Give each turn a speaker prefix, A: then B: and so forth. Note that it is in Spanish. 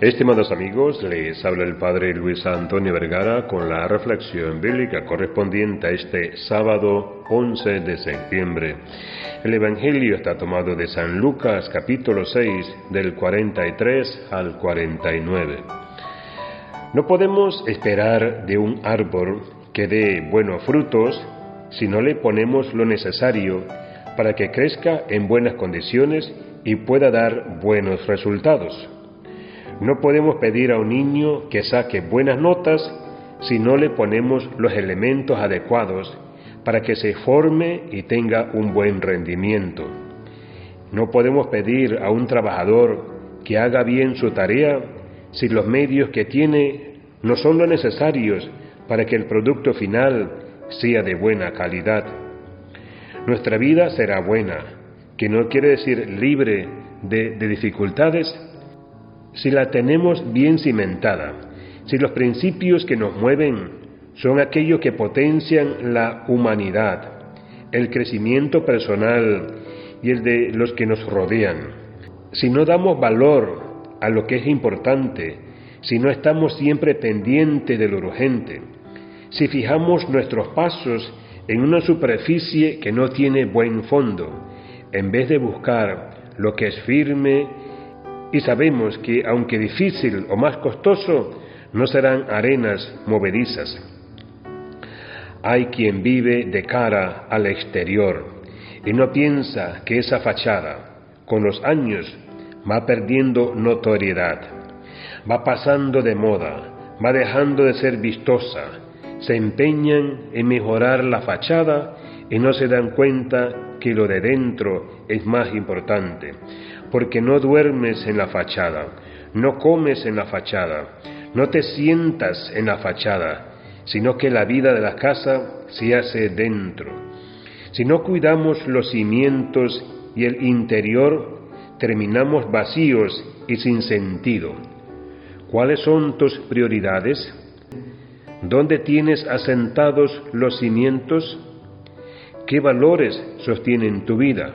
A: Estimados amigos, les habla el Padre Luis Antonio Vergara con la reflexión bíblica correspondiente a este sábado 11 de septiembre. El Evangelio está tomado de San Lucas capítulo 6 del 43 al 49. No podemos esperar de un árbol que dé buenos frutos si no le ponemos lo necesario para que crezca en buenas condiciones y pueda dar buenos resultados. No podemos pedir a un niño que saque buenas notas si no le ponemos los elementos adecuados para que se forme y tenga un buen rendimiento. No podemos pedir a un trabajador que haga bien su tarea si los medios que tiene no son lo necesarios para que el producto final sea de buena calidad. Nuestra vida será buena, que no quiere decir libre de, de dificultades, si la tenemos bien cimentada, si los principios que nos mueven son aquellos que potencian la humanidad, el crecimiento personal y el de los que nos rodean, si no damos valor a lo que es importante, si no estamos siempre pendientes de lo urgente, si fijamos nuestros pasos en una superficie que no tiene buen fondo, en vez de buscar lo que es firme y sabemos que, aunque difícil o más costoso, no serán arenas movedizas. Hay quien vive de cara al exterior y no piensa que esa fachada, con los años, va perdiendo notoriedad, va pasando de moda, va dejando de ser vistosa, se empeñan en mejorar la fachada y no se dan cuenta que lo de dentro es más importante porque no duermes en la fachada, no comes en la fachada, no te sientas en la fachada, sino que la vida de la casa se hace dentro. Si no cuidamos los cimientos y el interior, terminamos vacíos y sin sentido. ¿Cuáles son tus prioridades? ¿Dónde tienes asentados los cimientos? ¿Qué valores sostienen tu vida?